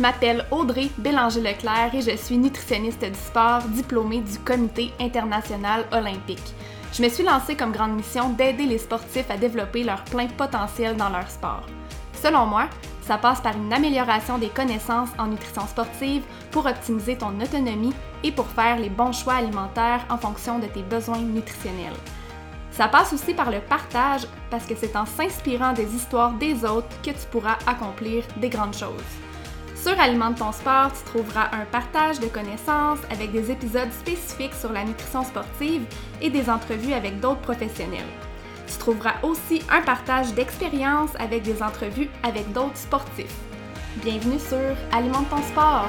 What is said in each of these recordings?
Je m'appelle Audrey Bélanger-Leclerc et je suis nutritionniste du sport diplômée du Comité international olympique. Je me suis lancée comme grande mission d'aider les sportifs à développer leur plein potentiel dans leur sport. Selon moi, ça passe par une amélioration des connaissances en nutrition sportive pour optimiser ton autonomie et pour faire les bons choix alimentaires en fonction de tes besoins nutritionnels. Ça passe aussi par le partage parce que c'est en s'inspirant des histoires des autres que tu pourras accomplir des grandes choses. Sur Alimente ton sport, tu trouveras un partage de connaissances avec des épisodes spécifiques sur la nutrition sportive et des entrevues avec d'autres professionnels. Tu trouveras aussi un partage d'expériences avec des entrevues avec d'autres sportifs. Bienvenue sur Alimente ton sport!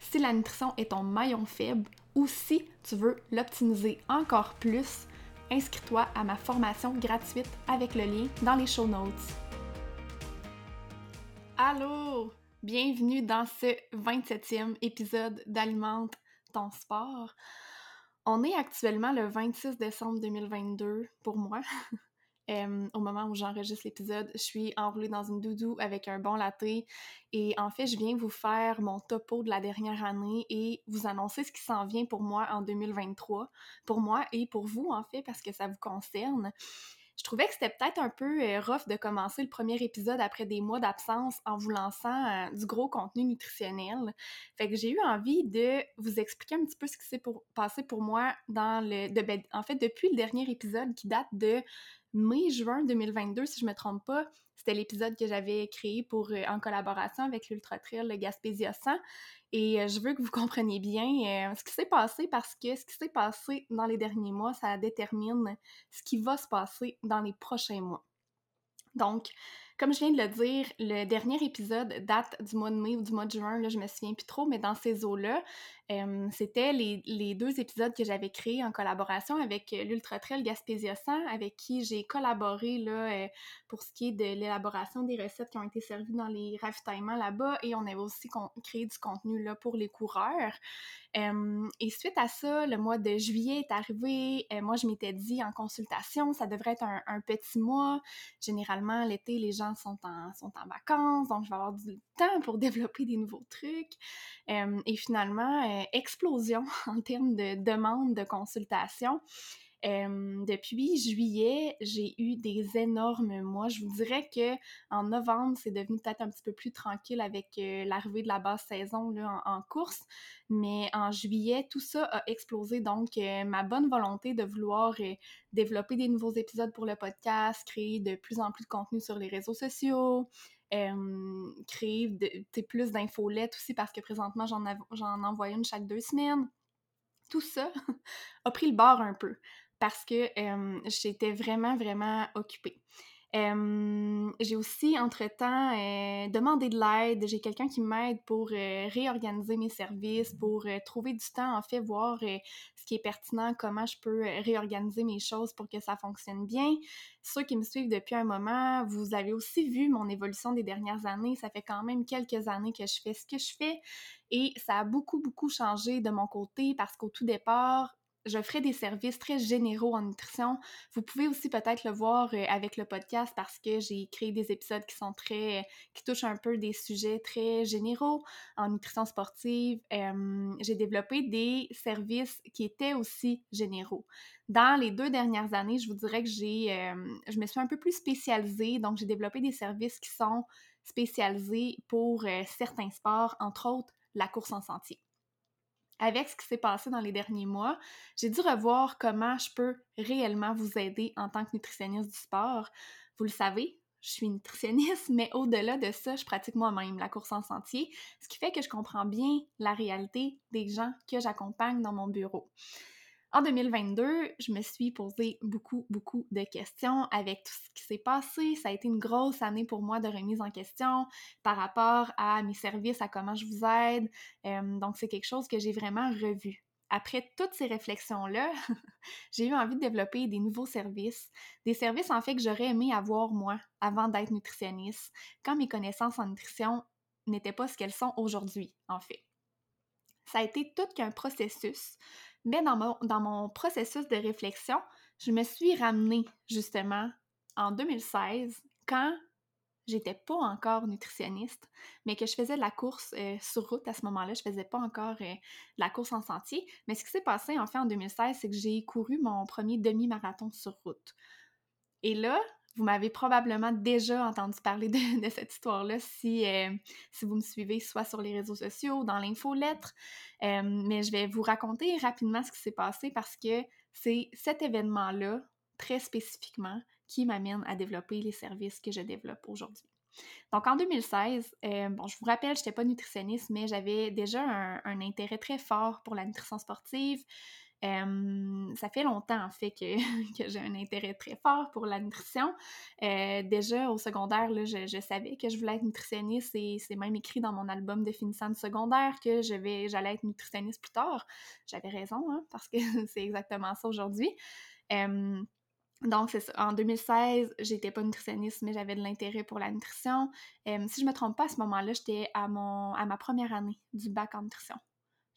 si la nutrition est ton maillon faible ou si tu veux l'optimiser encore plus, inscris-toi à ma formation gratuite avec le lien dans les show notes. Allô! Bienvenue dans ce 27e épisode d'Alimente ton sport. On est actuellement le 26 décembre 2022 pour moi. au moment où j'enregistre l'épisode, je suis enroulée dans une doudou avec un bon latte et en fait, je viens vous faire mon topo de la dernière année et vous annoncer ce qui s'en vient pour moi en 2023, pour moi et pour vous en fait, parce que ça vous concerne. Je trouvais que c'était peut-être un peu euh, rough de commencer le premier épisode après des mois d'absence en vous lançant euh, du gros contenu nutritionnel. Fait que j'ai eu envie de vous expliquer un petit peu ce qui s'est passé pour moi dans le. Ben, en fait, depuis le dernier épisode qui date de mai-juin 2022, si je me trompe pas. C'était l'épisode que j'avais créé pour, euh, en collaboration avec l'Ultra Trail le Gaspésia 100. Et euh, je veux que vous compreniez bien euh, ce qui s'est passé parce que ce qui s'est passé dans les derniers mois, ça détermine ce qui va se passer dans les prochains mois. Donc, comme je viens de le dire, le dernier épisode date du mois de mai ou du mois de juin, là, je me souviens plus trop, mais dans ces eaux-là, c'était les, deux épisodes que j'avais créés en collaboration avec l'Ultra Trail Gaspésia 100, avec qui j'ai collaboré là, euh, pour ce qui est de l'élaboration des recettes qui ont été servies dans les ravitaillements là-bas, et on avait aussi créé du contenu là, pour les coureurs. et suite à ça, le mois de juillet est arrivé. Euh, moi, je m'étais dit en consultation, ça devrait être un, un petit mois. Généralement, l'été, les gens sont en, sont en vacances, donc je vais avoir du temps pour développer des nouveaux trucs. et finalement, euh, explosion en termes de demande de consultation depuis juillet, j'ai eu des énormes mois. Je vous dirais que en novembre, c'est devenu peut-être un petit peu plus tranquille avec euh, l'arrivée de la basse saison en, course. Mais en juillet, tout ça a explosé. Donc, euh, ma bonne volonté de vouloir euh, développer des nouveaux épisodes pour le podcast, créer de plus en plus de contenu sur les réseaux sociaux, créer de, plus d'infolettes aussi parce que présentement, j'en envoie une chaque deux semaines. Tout ça a pris le bord un peu parce que j'étais vraiment, vraiment occupée. J'ai aussi, entre-temps, demandé de l'aide. J'ai quelqu'un qui m'aide pour réorganiser mes services, pour trouver du temps, en fait, voir ce qui est pertinent, comment je peux réorganiser mes choses pour que ça fonctionne bien. Ceux qui me suivent depuis un moment, vous avez aussi vu mon évolution des dernières années. Ça fait quand même quelques années que je fais ce que je fais et ça a beaucoup, beaucoup changé de mon côté parce qu'au tout départ, je ferai des services très généraux en nutrition. Vous pouvez aussi peut-être le voir euh, avec le podcast parce que j'ai créé des épisodes qui sont très, qui touchent un peu des sujets très généraux en nutrition sportive. j'ai développé des services qui étaient aussi généraux. Dans les deux dernières années, je vous dirais que j'ai, je me suis un peu plus spécialisée, donc j'ai développé des services qui sont spécialisés pour euh, certains sports, entre autres la course en sentier avec ce qui s'est passé dans les derniers mois, j'ai dû revoir comment je peux réellement vous aider en tant que nutritionniste du sport. Vous le savez, je suis nutritionniste, mais au-delà de ça, je pratique moi-même la course en sentier, ce qui fait que je comprends bien la réalité des gens que j'accompagne dans mon bureau. En 2022, je me suis posé beaucoup, beaucoup de questions avec tout ce qui s'est passé. Ça a été une grosse année pour moi de remise en question par rapport à mes services, à comment je vous aide. Donc, c'est quelque chose que j'ai vraiment revu. Après toutes ces réflexions-là, j'ai eu envie de développer des nouveaux services, des services en fait que j'aurais aimé avoir moi avant d'être nutritionniste, quand mes connaissances en nutrition n'étaient pas ce qu'elles sont aujourd'hui, en fait. Ça a été tout qu'un processus mais dans mon, processus de réflexion, je me suis ramenée justement en 2016 quand j'étais pas encore nutritionniste, mais que je faisais de la course euh, sur route à ce moment-là. Je faisais pas encore euh, la course en sentier. Mais ce qui s'est passé en fait en 2016, c'est que j'ai couru mon premier demi-marathon sur route. Et là, vous m'avez probablement déjà entendu parler de, cette histoire-là si, euh, si vous me suivez soit sur les réseaux sociaux, dans l'infolettre. Euh, mais je vais vous raconter rapidement ce qui s'est passé parce que c'est cet événement-là, très spécifiquement, qui m'amène à développer les services que je développe aujourd'hui. Donc en 2016, euh, bon, je vous rappelle, je n'étais pas nutritionniste, mais j'avais déjà un, intérêt très fort pour la nutrition sportive ça fait longtemps, en fait, que, j'ai un intérêt très fort pour la nutrition. Euh, déjà, au secondaire, je, savais que je voulais être nutritionniste et c'est même écrit dans mon album de finissant de secondaire que j'allais être nutritionniste plus tard. J'avais raison, hein, parce que c'est exactement ça aujourd'hui. donc. En 2016, j'étais pas nutritionniste, mais j'avais de l'intérêt pour la nutrition. si je me trompe pas, à ce moment-là, j'étais à ma première année du bac en nutrition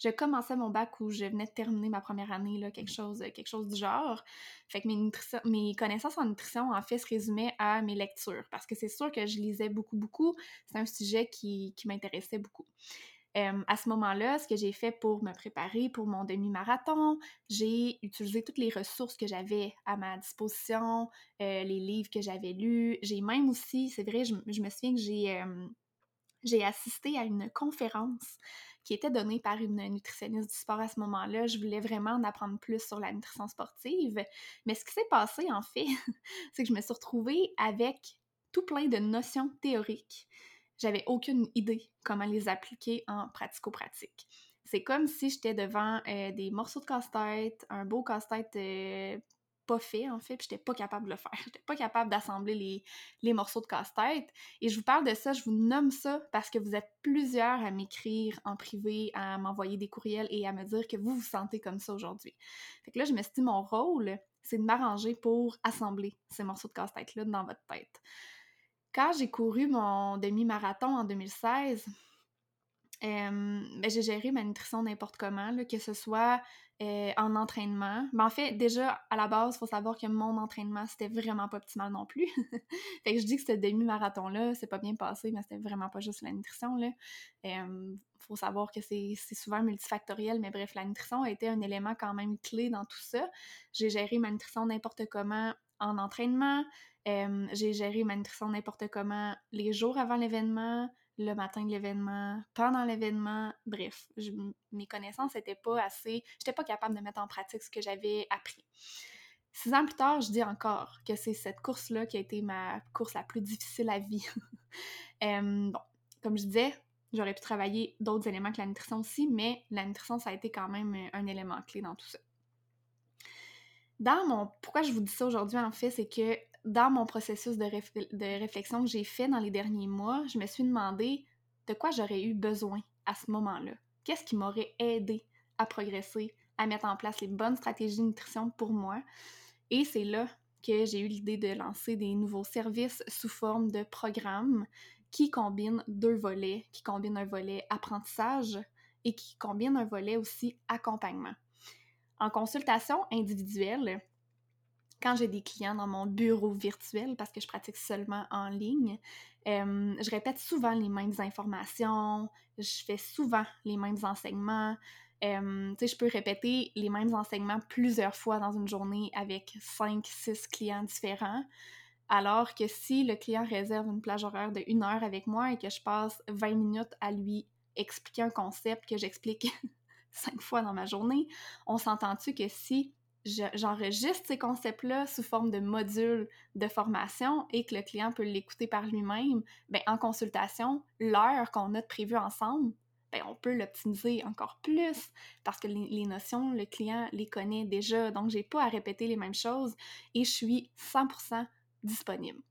je commençais mon bac où je venais de terminer ma première année, là, quelque, chose, quelque chose du genre. Fait que mes, connaissances en nutrition, en fait, se résumaient à mes lectures, parce que c'est sûr que je lisais beaucoup, beaucoup. C'est un sujet qui, m'intéressait beaucoup. à ce moment-là, ce que j'ai fait pour me préparer pour mon demi-marathon, j'ai utilisé toutes les ressources que j'avais à ma disposition, euh, les livres que j'avais lus. J'ai même aussi, c'est vrai, je, me souviens que j'ai, j'ai assisté à une conférence qui était donnée par une nutritionniste du sport à ce moment-là. Je voulais vraiment en apprendre plus sur la nutrition sportive. Mais ce qui s'est passé, en fait, c'est que je me suis retrouvée avec tout plein de notions théoriques. J'avais aucune idée comment les appliquer en pratico-pratique. C'est comme si j'étais devant euh, des morceaux de casse-tête, un beau casse-tête euh, pas fait, en fait, puis j'étais pas capable de le faire. J'étais pas capable d'assembler les, morceaux de casse-tête. Et je vous parle de ça, je vous nomme ça parce que vous êtes plusieurs à m'écrire en privé, à m'envoyer des courriels et à me dire que vous vous sentez comme ça aujourd'hui. Fait que là, je me suis mon rôle, c'est de m'arranger pour assembler ces morceaux de casse-tête-là dans votre tête. Quand j'ai couru mon demi-marathon en 2016, ben, j'ai géré ma nutrition n'importe comment, que ce soit euh, en entraînement. Ben, en fait, déjà, à la base, il faut savoir que mon entraînement, c'était vraiment pas optimal non plus. fait que je dis que ce demi-marathon-là, c'est pas bien passé, mais c'était vraiment pas juste la nutrition. Il faut savoir que c'est souvent multifactoriel, mais bref, la nutrition a été un élément quand même clé dans tout ça. J'ai géré ma nutrition n'importe comment en entraînement. j'ai géré ma nutrition n'importe comment les jours avant l'événement le matin de l'événement, pendant l'événement, bref, mes connaissances n'étaient pas assez, j'étais pas capable de mettre en pratique ce que j'avais appris. Six ans plus tard, je dis encore que c'est cette course-là qui a été ma course la plus difficile à vie. bon, comme je disais, j'aurais pu travailler d'autres éléments que la nutrition aussi, mais la nutrition, ça a été quand même un élément clé dans tout ça. Dans mon... Pourquoi je vous dis ça aujourd'hui, en fait, c'est que dans mon processus de, réflexion que j'ai fait dans les derniers mois, je me suis demandé de quoi j'aurais eu besoin à ce moment-là. Qu'est-ce qui m'aurait aidé à progresser, à mettre en place les bonnes stratégies de nutrition pour moi? Et c'est là que j'ai eu l'idée de lancer des nouveaux services sous forme de programmes qui combinent deux volets, qui combinent un volet apprentissage et qui combinent un volet aussi accompagnement. En consultation individuelle, quand j'ai des clients dans mon bureau virtuel, parce que je pratique seulement en ligne, je répète souvent les mêmes informations, je fais souvent les mêmes enseignements. Euh, je peux répéter les mêmes enseignements plusieurs fois dans une journée avec 5, 6 clients différents. Alors que si le client réserve une plage horaire de une heure avec moi et que je passe 20 minutes à lui expliquer un concept que j'explique cinq fois dans ma journée, on s'entend-tu que si j'enregistre ces concepts-là sous forme de modules de formation et que le client peut l'écouter par lui-même, ben, en consultation, l'heure qu'on a prévue ensemble, ben, on peut l'optimiser encore plus parce que les, notions, le client les connaît déjà, donc j'ai pas à répéter les mêmes choses et je suis 100% disponible.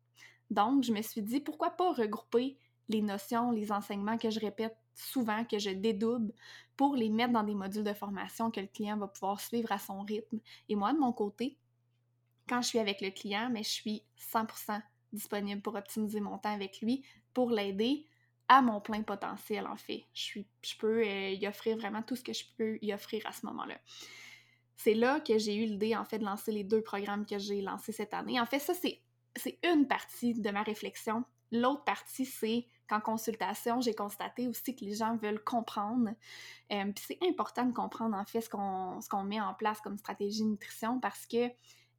Donc, je me suis dit, pourquoi pas regrouper les notions, les enseignements que je répète souvent, que je dédouble, pour les mettre dans des modules de formation que le client va pouvoir suivre à son rythme. Et moi, de mon côté, quand je suis avec le client, mais je suis 100% disponible pour optimiser mon temps avec lui, pour l'aider à mon plein potentiel, en fait. Je, suis, je peux euh, y offrir vraiment tout ce que je peux y offrir à ce moment-là. C'est là que j'ai eu l'idée, en fait, de lancer les deux programmes que j'ai lancés cette année. En fait, ça, c'est une partie de ma réflexion. L'autre partie, c'est qu'en consultation, j'ai constaté aussi que les gens veulent comprendre. Euh, c'est important de comprendre, en fait, ce qu'on met en place comme stratégie nutrition parce que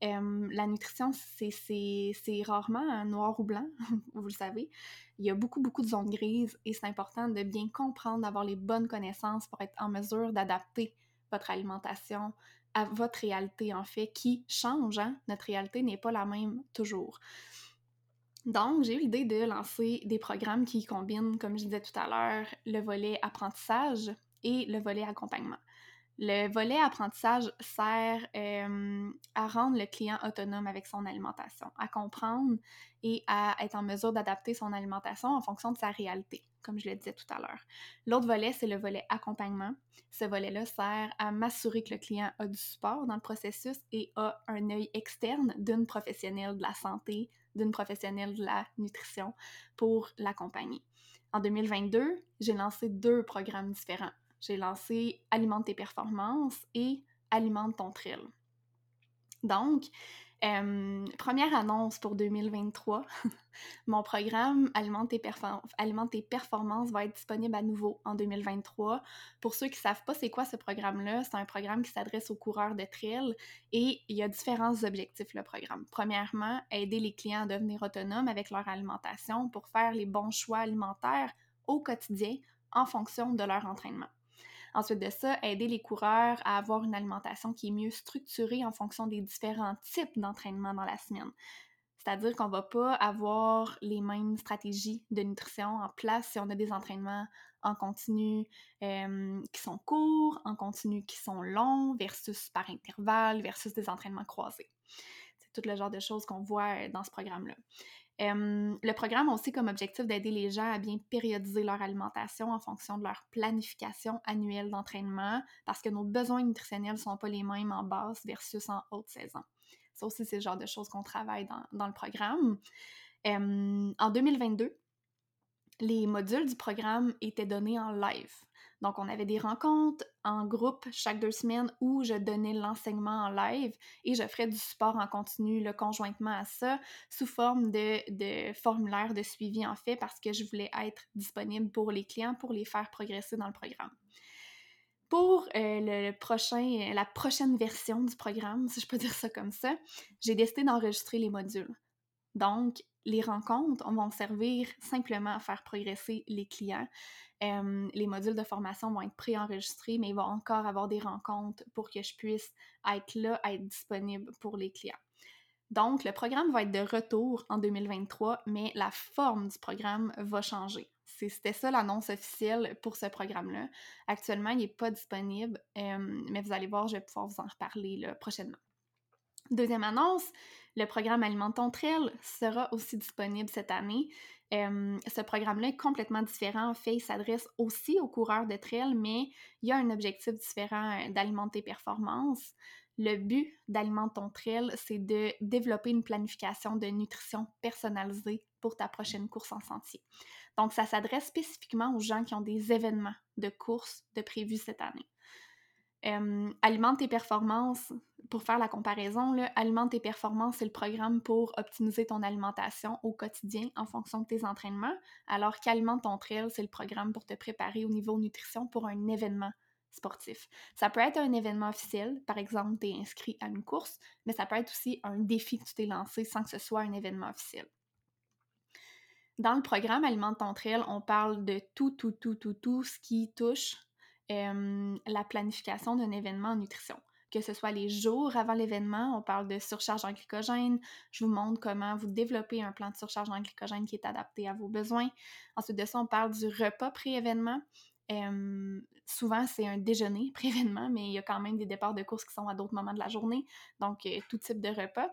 euh, la nutrition, c'est rarement noir ou blanc, vous le savez. Il y a beaucoup, beaucoup de zones grises et c'est important de bien comprendre, d'avoir les bonnes connaissances pour être en mesure d'adapter votre alimentation à votre réalité, en fait, qui change. Hein? Notre réalité n'est pas la même toujours. Donc, j'ai eu l'idée de lancer des programmes qui combinent, comme je disais tout à l'heure, le volet apprentissage et le volet accompagnement. Le volet apprentissage sert euh, à rendre le client autonome avec son alimentation, à comprendre et à être en mesure d'adapter son alimentation en fonction de sa réalité, comme je le disais tout à l'heure. L'autre volet, c'est le volet accompagnement. Ce volet-là sert à m'assurer que le client a du support dans le processus et a un œil externe d'une professionnelle de la santé, d'une professionnelle de la nutrition pour l'accompagner. En 2022, j'ai lancé deux programmes différents j'ai lancé Alimente tes performances et Alimente ton trail. Donc, première annonce pour 2023, mon programme Alimente tes, tes, performances va être disponible à nouveau en 2023. Pour ceux qui ne savent pas c'est quoi ce programme-là, c'est un programme qui s'adresse aux coureurs de trail et il y a différents objectifs le programme. Premièrement, aider les clients à devenir autonomes avec leur alimentation pour faire les bons choix alimentaires au quotidien en fonction de leur entraînement. Ensuite de ça, aider les coureurs à avoir une alimentation qui est mieux structurée en fonction des différents types d'entraînement dans la semaine. C'est-à-dire qu'on ne va pas avoir les mêmes stratégies de nutrition en place si on a des entraînements en continu euh, qui sont courts, en continu qui sont longs, versus par intervalle, versus des entraînements croisés. C'est tout le genre de choses qu'on voit dans ce programme-là le programme a aussi comme objectif d'aider les gens à bien périodiser leur alimentation en fonction de leur planification annuelle d'entraînement parce que nos besoins nutritionnels ne sont pas les mêmes en basse versus en haute saison. Ça aussi, c'est le genre de choses qu'on travaille dans, dans, le programme. en 2022, les modules du programme étaient donnés en live. Donc, on avait des rencontres en groupe chaque deux semaines où je donnais l'enseignement en live et je ferais du support en continu le conjointement à ça sous forme de, de formulaire de suivi en fait parce que je voulais être disponible pour les clients pour les faire progresser dans le programme. Pour euh, le prochain, la prochaine version du programme, si je peux dire ça comme ça, j'ai décidé d'enregistrer les modules. Donc, les rencontres vont servir simplement à faire progresser les clients les modules de formation vont être préenregistrés, mais il va encore avoir des rencontres pour que je puisse être là, être disponible pour les clients. Donc, le programme va être de retour en 2023, mais la forme du programme va changer. C'était ça l'annonce officielle pour ce programme-là. Actuellement, il n'est pas disponible, mais vous allez voir, je vais pouvoir vous en reparler prochainement. Deuxième annonce, le programme Alimentant Trail sera aussi disponible cette année ce programme-là est complètement différent. En fait, il s'adresse aussi aux coureurs de trail, mais il y a un objectif différent euh, d'alimenter performance. Le but d'Alimente ton trail, c'est de développer une planification de nutrition personnalisée pour ta prochaine course en sentier. Donc, ça s'adresse spécifiquement aux gens qui ont des événements de course de prévus cette année. Alimente tes performances, pour faire la comparaison, Alimente tes performances, c'est le programme pour optimiser ton alimentation au quotidien en fonction de tes entraînements, alors qu'Alimente ton trail, c'est le programme pour te préparer au niveau nutrition pour un événement sportif. Ça peut être un événement officiel, par exemple, tu es inscrit à une course, mais ça peut être aussi un défi que tu t'es lancé sans que ce soit un événement officiel. Dans le programme Alimente ton trail, on parle de tout, tout, tout, tout, tout ce qui touche la planification d'un événement en nutrition. que ce soit les jours avant l'événement, on parle de surcharge en glycogène. Je vous montre comment vous développez un plan de surcharge en glycogène qui est adapté à vos besoins. Ensuite de ça, on parle du repas pré-événement. souvent, c'est un déjeuner pré-événement, mais il y a quand même des départs de course qui sont à d'autres moments de la journée, donc euh, tout type de repas.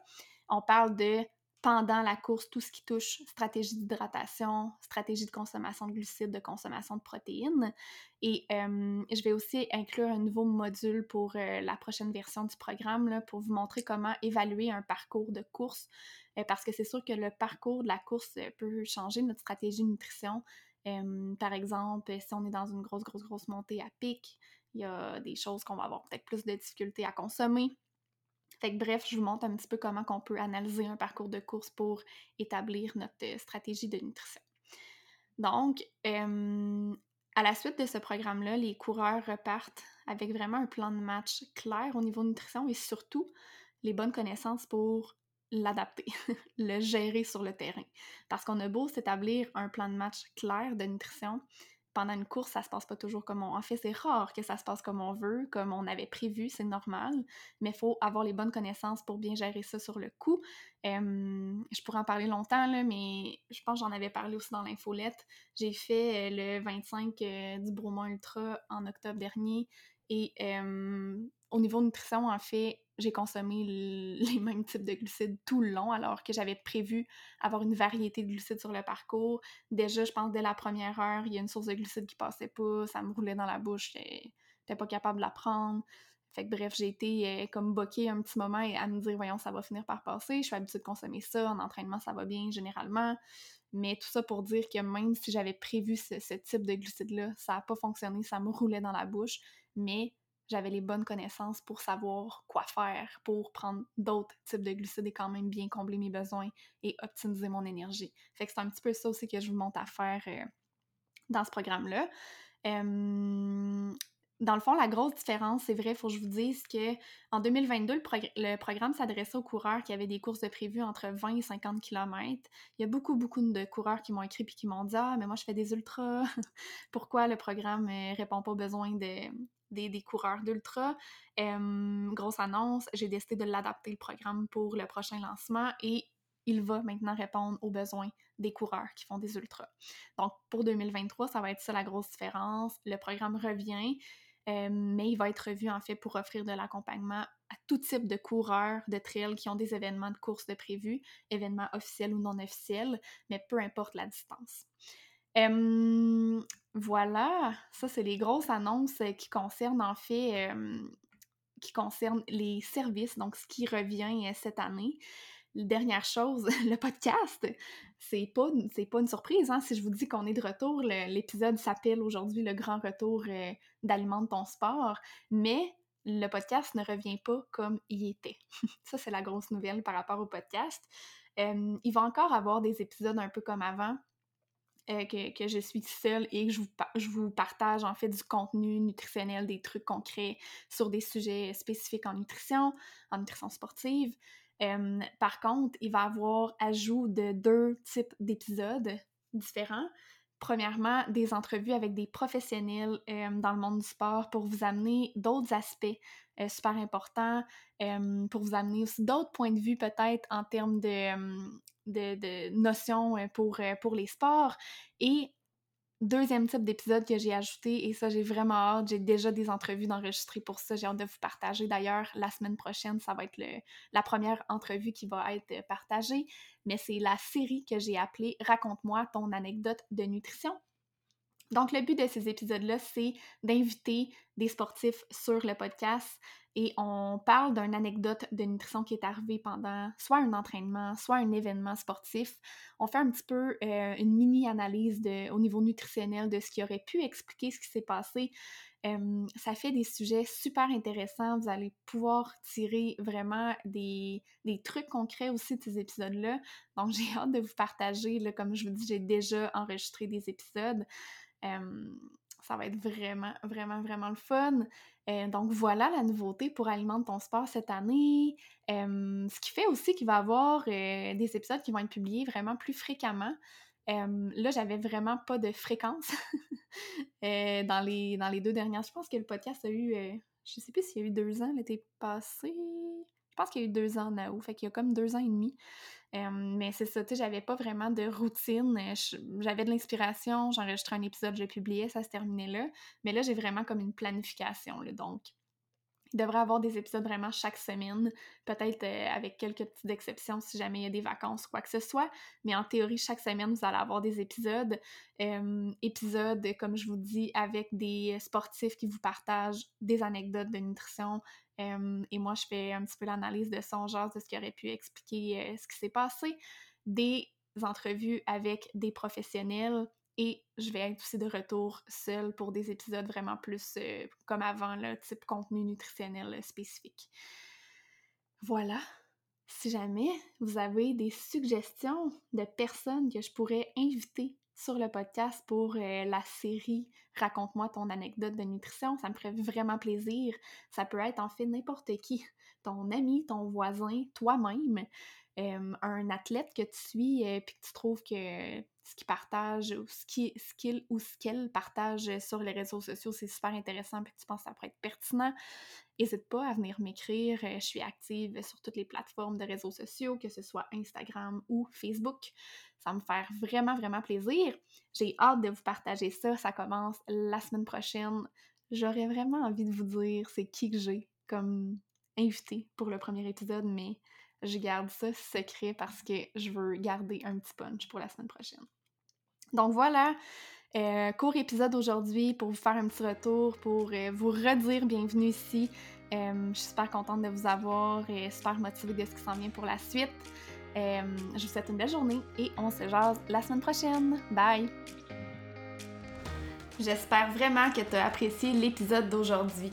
On parle de pendant la course, tout ce qui touche stratégie d'hydratation, stratégie de consommation de glucides, de consommation de protéines. Et je vais aussi inclure un nouveau module pour euh, la prochaine version du programme pour vous montrer comment évaluer un parcours de course. Euh, parce que c'est sûr que le parcours de la course euh, peut changer notre stratégie nutrition. par exemple, si on est dans une grosse, grosse, grosse montée à pic, il y a des choses qu'on va avoir peut-être plus de difficultés à consommer. Fait que bref, je vous montre un petit peu comment on peut analyser un parcours de course pour établir notre euh, stratégie de nutrition. Donc, à la suite de ce programme-là, les coureurs repartent avec vraiment un plan de match clair au niveau nutrition et surtout les bonnes connaissances pour l'adapter, le gérer sur le terrain. Parce qu'on a beau s'établir un plan de match clair de nutrition, pendant une course, ça se passe pas toujours comme on... En fait, c'est rare que ça se passe comme on veut, comme on avait prévu, c'est normal, mais il faut avoir les bonnes connaissances pour bien gérer ça sur le coup. je pourrais en parler longtemps, là, mais je pense que j'en avais parlé aussi dans l'infolette. J'ai fait euh, le 25 euh, du Bromont Ultra en octobre dernier et au niveau nutrition, en fait, j'ai consommé les mêmes types de glucides tout le long, alors que j'avais prévu avoir une variété de glucides sur le parcours. Déjà, je pense dès la première heure, il y a une source de glucides qui passait pas, ça me roulait dans la bouche, j'étais pas capable de la prendre. Fait que bref, j'ai été euh, comme boquée un petit moment et à me dire, voyons, ça va finir par passer. Je suis habituée de consommer ça. En entraînement, ça va bien généralement. Mais tout ça pour dire que même si j'avais prévu ce, ce type de glucides-là, ça n'a pas fonctionné, ça me roulait dans la bouche. Mais j'avais les bonnes connaissances pour savoir quoi faire pour prendre d'autres types de glucides et quand même bien combler mes besoins et optimiser mon énergie. Fait que c'est un petit peu ça aussi que je vous montre à faire euh, dans ce programme-là. dans le fond, la grosse différence, c'est vrai, il faut que je vous dise que en 2022, le, programme s'adressait aux coureurs qui avaient des courses de prévues entre 20 et 50 km. Il y a beaucoup, beaucoup de coureurs qui m'ont écrit et qui m'ont dit Ah, mais moi, je fais des ultras. Pourquoi le programme ne répond pas aux besoins de, des, coureurs d'ultra. grosse annonce, j'ai décidé de l'adapter le programme pour le prochain lancement et il va maintenant répondre aux besoins des coureurs qui font des ultras. Donc pour 2023, ça va être ça la grosse différence. Le programme revient, mais il va être revu en fait pour offrir de l'accompagnement à tout type de coureurs de trail qui ont des événements de course de prévus, événements officiels ou non officiels, mais peu importe la distance voilà, ça c'est les grosses annonces qui concernent en fait, qui concernent les services, donc ce qui revient euh, cette année. Dernière chose, le podcast, c'est pas, pas une surprise, hein, si je vous dis qu'on est de retour, l'épisode s'appelle aujourd'hui le grand retour euh, d'Alimente ton sport, mais le podcast ne revient pas comme il était. ça, c'est la grosse nouvelle par rapport au podcast. il va encore avoir des épisodes un peu comme avant, euh, que, je suis seule et que je vous, je vous partage en fait du contenu nutritionnel, des trucs concrets sur des sujets spécifiques en nutrition, en nutrition sportive. par contre, il va y avoir ajout de deux types d'épisodes différents. Premièrement, des entrevues avec des professionnels dans le monde du sport pour vous amener d'autres aspects euh, super importants, pour vous amener aussi d'autres points de vue peut-être en termes de, de, notions euh, pour, euh, pour les sports. Et deuxième type d'épisode que j'ai ajouté, et ça j'ai vraiment hâte, j'ai déjà des entrevues d'enregistrer pour ça, j'ai hâte de vous partager. D'ailleurs, la semaine prochaine, ça va être la première entrevue qui va être partagée, mais c'est la série que j'ai appelée Raconte-moi ton anecdote de nutrition. Donc, le but de ces épisodes-là, c'est d'inviter des sportifs sur le podcast et on parle d'une anecdote de nutrition qui est arrivée pendant soit un entraînement, soit un événement sportif. On fait un petit peu euh, une mini-analyse au niveau nutritionnel de ce qui aurait pu expliquer ce qui s'est passé. ça fait des sujets super intéressants. Vous allez pouvoir tirer vraiment des, trucs concrets aussi de ces épisodes-là. Donc, j'ai hâte de vous partager. Comme je vous dis, j'ai déjà enregistré des épisodes ça va être vraiment, vraiment, vraiment le fun. Donc voilà la nouveauté pour Alimente ton sport cette année. ce qui fait aussi qu'il va y avoir des épisodes qui vont être publiés vraiment plus fréquemment. là, j'avais vraiment pas de fréquence dans, les, dans les deux dernières. Je pense que le podcast a eu, je sais plus s'il y a eu deux ans l'été passé. Pense qu'il y a eu deux ans août, fait qu'il y a comme deux ans et demi. mais c'est ça, tu sais, j'avais pas vraiment de routine. J'avais de l'inspiration, j'enregistrais un épisode, je le publiais, ça se terminait là. Mais là, j'ai vraiment comme une planification, donc il devrait avoir des épisodes vraiment chaque semaine, peut-être euh, avec quelques petites exceptions si jamais il y a des vacances ou quoi que ce soit. Mais en théorie, chaque semaine, vous allez avoir des épisodes. épisodes, comme je vous dis, avec des sportifs qui vous partagent des anecdotes de nutrition. Et moi, je fais un petit peu l'analyse de son genre, de ce qui aurait pu expliquer euh, ce qui s'est passé. Des entrevues avec des professionnels et je vais être aussi de retour seule pour des épisodes vraiment plus euh, comme avant, le type contenu nutritionnel euh, spécifique. Voilà. Si jamais vous avez des suggestions de personnes que je pourrais inviter sur le podcast pour euh, la série Raconte-moi ton anecdote de nutrition. Ça me ferait vraiment plaisir. Ça peut être en fait n'importe qui, ton ami, ton voisin, toi-même un athlète que tu suis et que tu trouves que ce qu'il partage ou ce qu'il ou ce qu'elle partage sur les réseaux sociaux, c'est super intéressant puis que tu penses que ça pourrait être pertinent, n'hésite pas à venir m'écrire. Euh, je suis active sur toutes les plateformes de réseaux sociaux, que ce soit Instagram ou Facebook. Ça me faire vraiment, vraiment plaisir. J'ai hâte de vous partager ça. Ça commence la semaine prochaine. J'aurais vraiment envie de vous dire c'est qui que j'ai comme invité pour le premier épisode, mais je garde ça secret parce que je veux garder un petit punch pour la semaine prochaine. Donc voilà, euh, court épisode aujourd'hui pour vous faire un petit retour, pour euh, vous redire bienvenue ici. Euh, je suis super contente de vous avoir et super motivée de ce qui s'en vient pour la suite. je vous souhaite une belle journée et on se jase la semaine prochaine. Bye! J'espère vraiment que tu as apprécié l'épisode d'aujourd'hui.